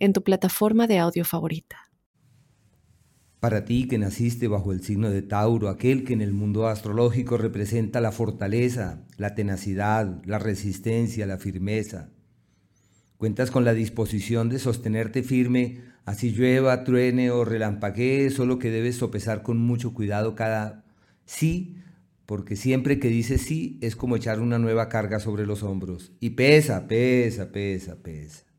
en tu plataforma de audio favorita. Para ti que naciste bajo el signo de Tauro, aquel que en el mundo astrológico representa la fortaleza, la tenacidad, la resistencia, la firmeza. Cuentas con la disposición de sostenerte firme, así llueva, truene o relampaguee, solo que debes sopesar con mucho cuidado cada sí, porque siempre que dices sí es como echar una nueva carga sobre los hombros. Y pesa, pesa, pesa, pesa.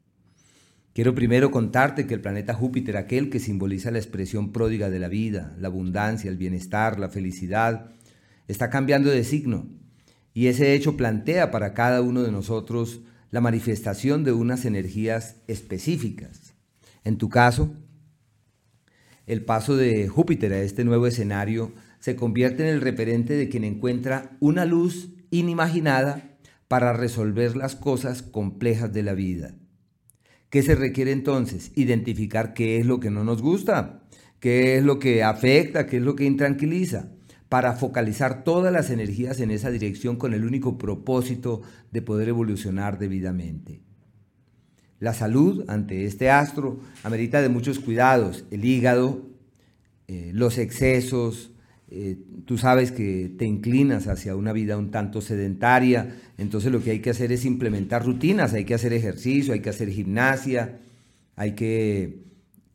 Quiero primero contarte que el planeta Júpiter, aquel que simboliza la expresión pródiga de la vida, la abundancia, el bienestar, la felicidad, está cambiando de signo. Y ese hecho plantea para cada uno de nosotros la manifestación de unas energías específicas. En tu caso, el paso de Júpiter a este nuevo escenario se convierte en el referente de quien encuentra una luz inimaginada para resolver las cosas complejas de la vida. ¿Qué se requiere entonces? Identificar qué es lo que no nos gusta, qué es lo que afecta, qué es lo que intranquiliza, para focalizar todas las energías en esa dirección con el único propósito de poder evolucionar debidamente. La salud ante este astro amerita de muchos cuidados, el hígado, eh, los excesos, eh, tú sabes que te inclinas hacia una vida un tanto sedentaria, entonces lo que hay que hacer es implementar rutinas, hay que hacer ejercicio, hay que hacer gimnasia, hay que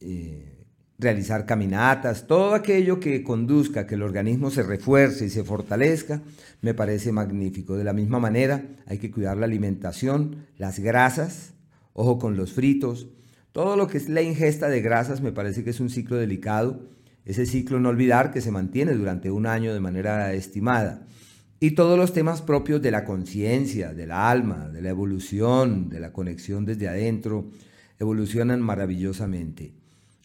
eh, realizar caminatas, todo aquello que conduzca que el organismo se refuerce y se fortalezca, me parece magnífico. De la misma manera, hay que cuidar la alimentación, las grasas, ojo con los fritos, todo lo que es la ingesta de grasas me parece que es un ciclo delicado ese ciclo no olvidar que se mantiene durante un año de manera estimada. Y todos los temas propios de la conciencia, del alma, de la evolución, de la conexión desde adentro, evolucionan maravillosamente.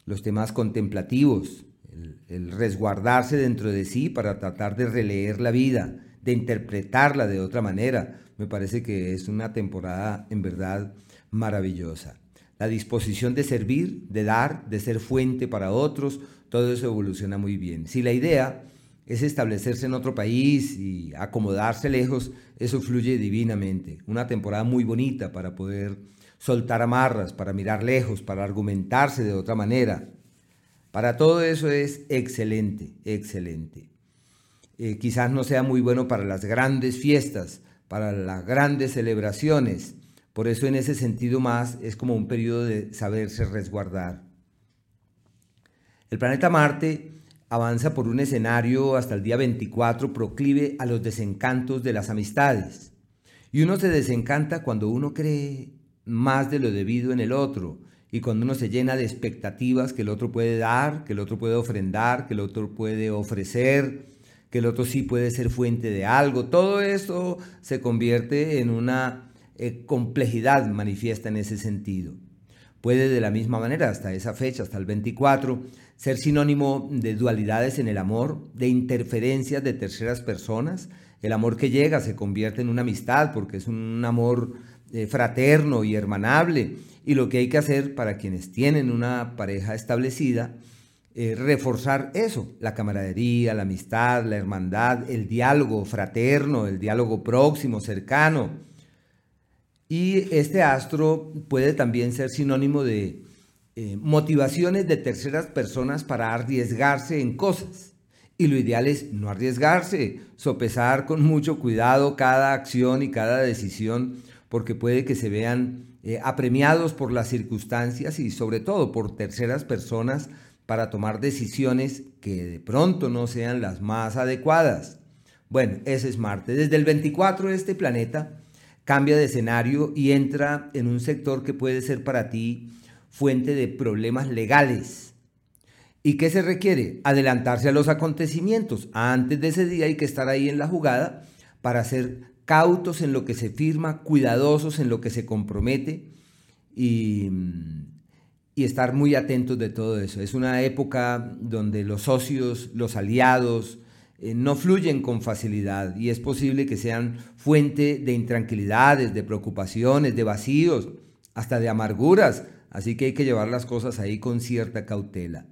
Los temas contemplativos, el, el, resguardarse dentro de sí para tratar de releer la vida, de interpretarla de otra manera, me parece que es una temporada en verdad maravillosa. La disposición de servir, de dar, de ser fuente para otros, todo eso evoluciona muy bien. Si la idea es establecerse en otro país y acomodarse lejos, eso fluye divinamente. Una temporada muy bonita para poder soltar amarras, para mirar lejos, para argumentarse de otra manera. Para todo eso es excelente, excelente. Eh, quizás no sea muy bueno para las grandes fiestas, para las grandes celebraciones. Por eso en ese sentido más es como un periodo de saberse resguardar. El planeta Marte avanza por un escenario hasta el día 24 proclive a los desencantos de las amistades. Y uno se desencanta cuando uno cree más de lo debido en el otro y cuando uno se llena de expectativas que el otro puede dar, que el otro puede ofrendar, que el otro puede ofrecer, que el otro sí puede ser fuente de algo. Todo eso se convierte en una eh, complejidad manifiesta en ese sentido. Puede de la misma manera, hasta esa fecha, hasta el 24, ser sinónimo de dualidades en el amor, de interferencias de terceras personas. El amor que llega se convierte en una amistad porque es un amor eh, fraterno y hermanable. Y lo que hay que hacer para quienes tienen una pareja establecida es reforzar eso, la camaradería, la amistad, la hermandad, el diálogo fraterno, el diálogo próximo, cercano. Y este astro puede también ser sinónimo de eh, motivaciones de terceras personas para arriesgarse en cosas. Y lo ideal es no arriesgarse, sopesar con mucho cuidado cada acción y cada decisión, porque puede que se vean eh, apremiados por las circunstancias y sobre todo por terceras personas para tomar decisiones que de pronto no sean las más adecuadas. Bueno, ese es Marte. Desde el 24 este planeta cambia de escenario y entra en un sector que puede ser para ti fuente de problemas legales. ¿Y qué se requiere? Adelantarse a los acontecimientos. Antes de ese día hay que estar ahí en la jugada para ser cautos en lo que se firma, cuidadosos en lo que se compromete y, y estar muy atentos de todo eso. Es una época donde los socios, los aliados, eh, no fluyen con facilidad y es posible que sean fuente de intranquilidades, de preocupaciones, de vacíos, hasta de amarguras. Así que hay que llevar las cosas ahí con cierta cautela.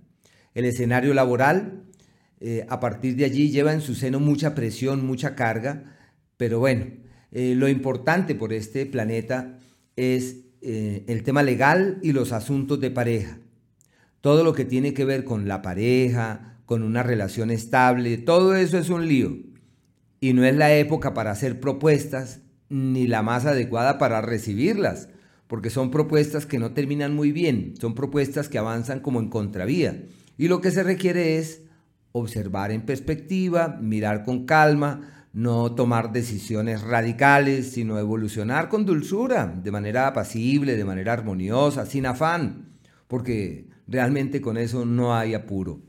El escenario laboral, eh, a partir de allí, lleva en su seno mucha presión, mucha carga, pero bueno, eh, lo importante por este planeta es el tema legal y los asuntos de pareja. Todo lo que tiene que ver con la pareja, con una relación estable, todo eso es un lío. Y no es la época para hacer propuestas ni la más adecuada para recibirlas, porque son propuestas que no terminan muy bien, son propuestas que avanzan como en contravía. Y lo que se requiere es observar en perspectiva, mirar con calma, no tomar decisiones radicales, sino evolucionar con dulzura, de manera apacible, de manera armoniosa, sin afán, porque realmente con eso no hay apuro.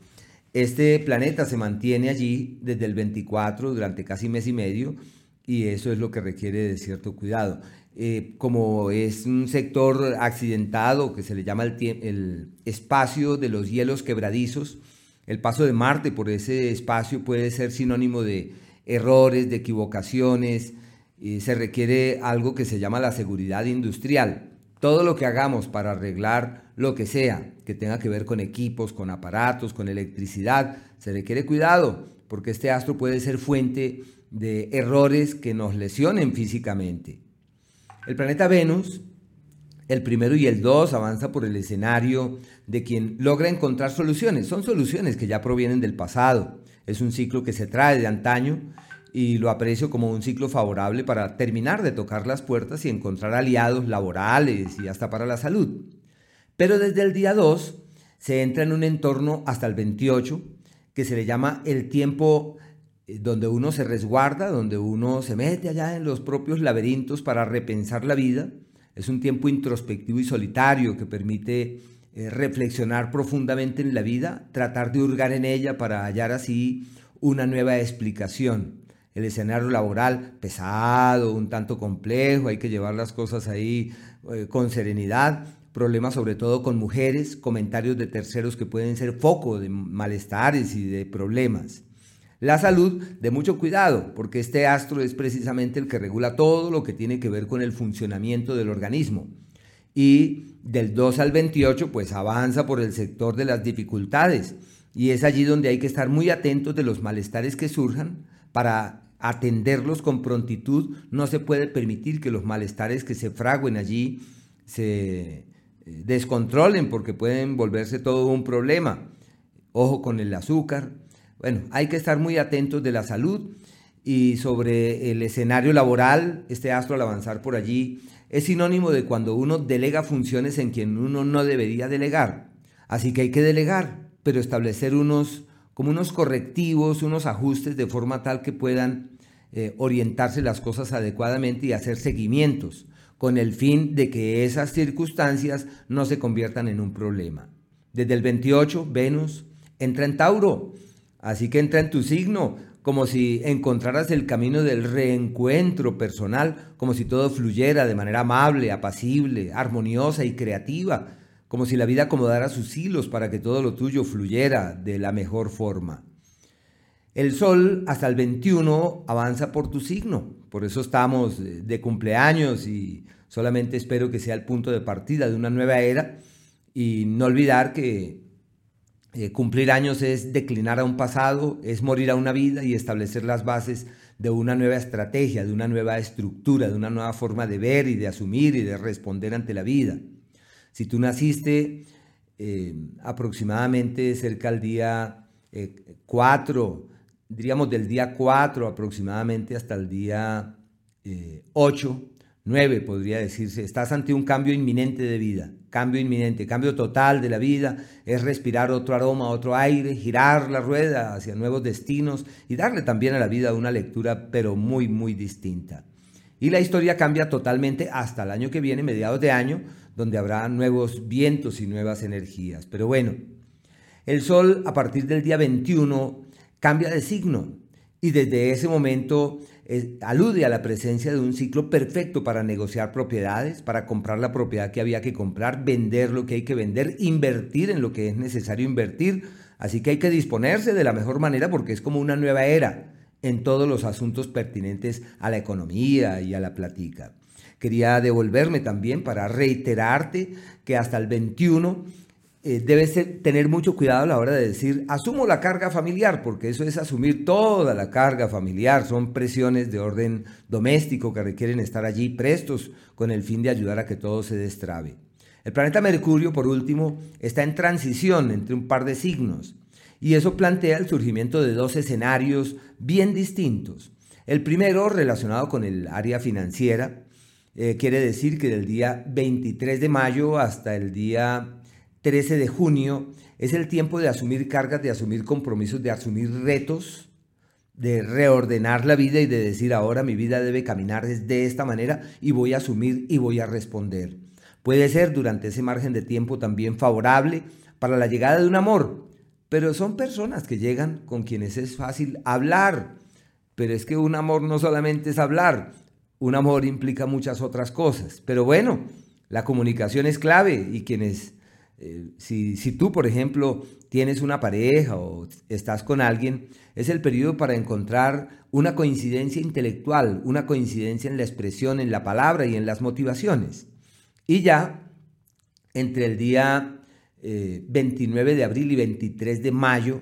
Este planeta se mantiene allí desde el 24 durante casi mes y medio y eso es lo que requiere de cierto cuidado. Eh, como es un sector accidentado que se le llama el, espacio de los hielos quebradizos, el paso de Marte por ese espacio puede ser sinónimo de errores, de equivocaciones, se requiere algo que se llama la seguridad industrial. Todo lo que hagamos para arreglar lo que sea que tenga que ver con equipos, con aparatos, con electricidad, se requiere cuidado, porque este astro puede ser fuente de errores que nos lesionen físicamente. El planeta Venus, el primero y el dos, avanza por el escenario de quien logra encontrar soluciones. Son soluciones que ya provienen del pasado. Es un ciclo que se trae de antaño y lo aprecio como un ciclo favorable para terminar de tocar las puertas y encontrar aliados laborales y hasta para la salud. Pero desde el día 2 se entra en un entorno hasta el 28 que se le llama el tiempo eh, donde uno se resguarda, donde uno se mete allá en los propios laberintos para repensar la vida. Es un tiempo introspectivo y solitario que permite eh, reflexionar profundamente en la vida, tratar de hurgar en ella para hallar así una nueva explicación el escenario laboral pesado, un tanto complejo, hay que llevar las cosas ahí eh, con serenidad, problemas sobre todo con mujeres, comentarios de terceros que pueden ser foco de malestares y de problemas. La salud, de mucho cuidado, porque este astro es precisamente el que regula todo lo que tiene que ver con el funcionamiento del organismo. Y del 2 al 28, pues avanza por el sector de las dificultades. Y es allí donde hay que estar muy atentos de los malestares que surjan, para atenderlos con prontitud, no se puede permitir que los malestares que se fraguen allí se eh, descontrolen porque pueden volverse todo un problema. Ojo con el azúcar. Bueno, hay que estar muy atentos de la salud y sobre el escenario laboral, este astro al avanzar por allí es sinónimo de cuando uno delega funciones en quien uno no debería delegar. Así que hay que delegar, pero establecer unos como unos correctivos, unos ajustes de forma tal que puedan eh, orientarse las cosas adecuadamente y hacer seguimientos con el fin de que esas circunstancias no se conviertan en un problema. Desde el 28, Venus entra en Tauro, así que entra en tu signo, como si encontraras el camino del reencuentro personal, como si todo fluyera de manera amable, apacible, armoniosa y creativa, como si la vida acomodara sus hilos para que todo lo tuyo fluyera de la mejor forma. El sol hasta el 21 avanza por tu signo, por eso estamos de cumpleaños y solamente espero que sea el punto de partida de una nueva era y no olvidar que eh, cumplir años es declinar a un pasado, es morir a una vida y establecer las bases de una nueva estrategia, de una nueva estructura, de una nueva forma de ver y de asumir y de responder ante la vida. Si tú naciste eh, aproximadamente cerca al día 4, eh, diríamos del día 4 aproximadamente hasta el día 8, eh, 9 podría decirse, estás ante un cambio inminente de vida, cambio inminente, cambio total de la vida, es respirar otro aroma, otro aire, girar la rueda hacia nuevos destinos y darle también a la vida una lectura pero muy, muy distinta. Y la historia cambia totalmente hasta el año que viene, mediados de año, donde habrá nuevos vientos y nuevas energías. Pero bueno, el Sol a partir del día 21 cambia de signo y desde ese momento eh, alude a la presencia de un ciclo perfecto para negociar propiedades, para comprar la propiedad que había que comprar, vender lo que hay que vender, invertir en lo que es necesario invertir. Así que hay que disponerse de la mejor manera porque es como una nueva era en todos los asuntos pertinentes a la economía y a la platica. Quería devolverme también para reiterarte que hasta el 21 eh, debes tener mucho cuidado a la hora de decir, asumo la carga familiar, porque eso es asumir toda la carga familiar, son presiones de orden doméstico que requieren estar allí prestos con el fin de ayudar a que todo se destrabe. El planeta Mercurio, por último, está en transición entre un par de signos, y eso plantea el surgimiento de dos escenarios bien distintos. El primero, relacionado con el área financiera, eh, quiere decir que del día 23 de mayo hasta el día 13 de junio es el tiempo de asumir cargas, de asumir compromisos, de asumir retos, de reordenar la vida y de decir ahora mi vida debe caminar de esta manera y voy a asumir y voy a responder. Puede ser durante ese margen de tiempo también favorable para la llegada de un amor, pero son personas que llegan con quienes es fácil hablar. Pero es que un amor no solamente es hablar, un amor implica muchas otras cosas. Pero bueno, la comunicación es clave y quienes eh, si, si, tú, por ejemplo, tienes una pareja o estás con alguien, es el periodo para encontrar una coincidencia intelectual, una coincidencia en la expresión, en la palabra y en las motivaciones. Y ya, entre el día 29 eh, de abril y 23 de mayo,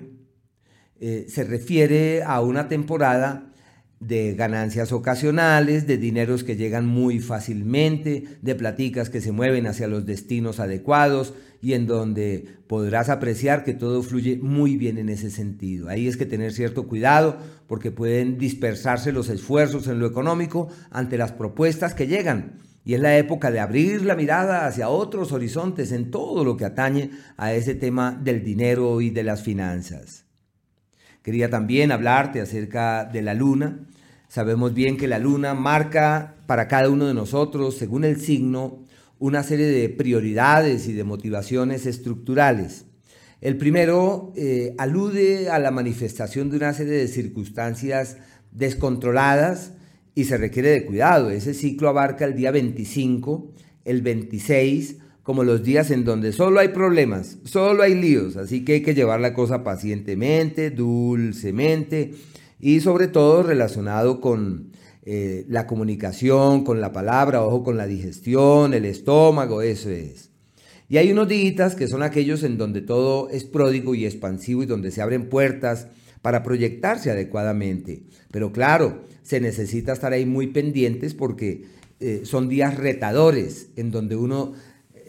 eh, se refiere a una temporada de ganancias ocasionales, de dineros que llegan muy fácilmente, de platicas que se mueven hacia los destinos adecuados y en donde podrás apreciar que todo fluye muy bien en ese sentido. Ahí es que tener cierto cuidado porque pueden dispersarse los esfuerzos en lo económico ante las propuestas que llegan. Y es la época de abrir la mirada hacia otros horizontes en todo lo que atañe a ese tema del dinero y de las finanzas. Quería también hablarte acerca de la luna. Sabemos bien que la luna marca para cada uno de nosotros, según el signo, una serie de prioridades y de motivaciones estructurales. El primero eh, alude a la manifestación de una serie de circunstancias descontroladas y se requiere de cuidado. Ese ciclo abarca el día 25, el 26, como los días en donde solo hay problemas, solo hay líos, así que hay que llevar la cosa pacientemente, dulcemente y sobre todo relacionado con eh, la comunicación, con la palabra, ojo con la digestión, el estómago, eso es. Y hay unos días que son aquellos en donde todo es pródigo y expansivo y donde se abren puertas para proyectarse adecuadamente. Pero claro, se necesita estar ahí muy pendientes porque eh, son días retadores en donde uno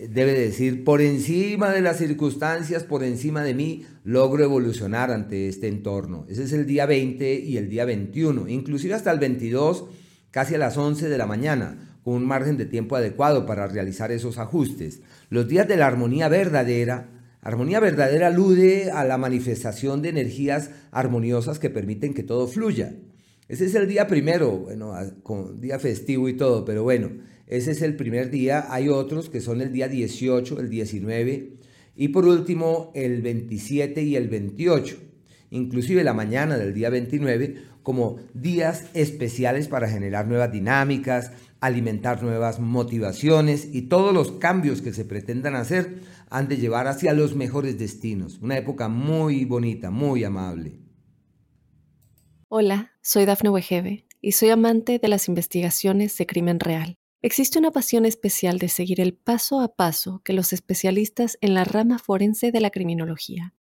debe decir, por encima de las circunstancias, por encima de mí, logro evolucionar ante este entorno. Ese es el día 20 y el día 21, inclusive hasta el 22, casi a las 11 de la mañana, con un margen de tiempo adecuado para realizar esos ajustes. Los días de la armonía verdadera, armonía verdadera alude a la manifestación de energías armoniosas que permiten que todo fluya. Ese es el día primero, bueno, con día festivo y todo, pero bueno, ese es el primer día. Hay otros que son el día 18, el 19 y por último el 27 y el 28. Inclusive la mañana del día 29 como días especiales para generar nuevas dinámicas, alimentar nuevas motivaciones y todos los cambios que se pretendan hacer han de llevar hacia los mejores destinos. Una época muy bonita, muy amable. Hola, soy Dafne Wegebe y soy amante de las investigaciones de crimen real. Existe una pasión especial de seguir el paso a paso que los especialistas en la rama forense de la criminología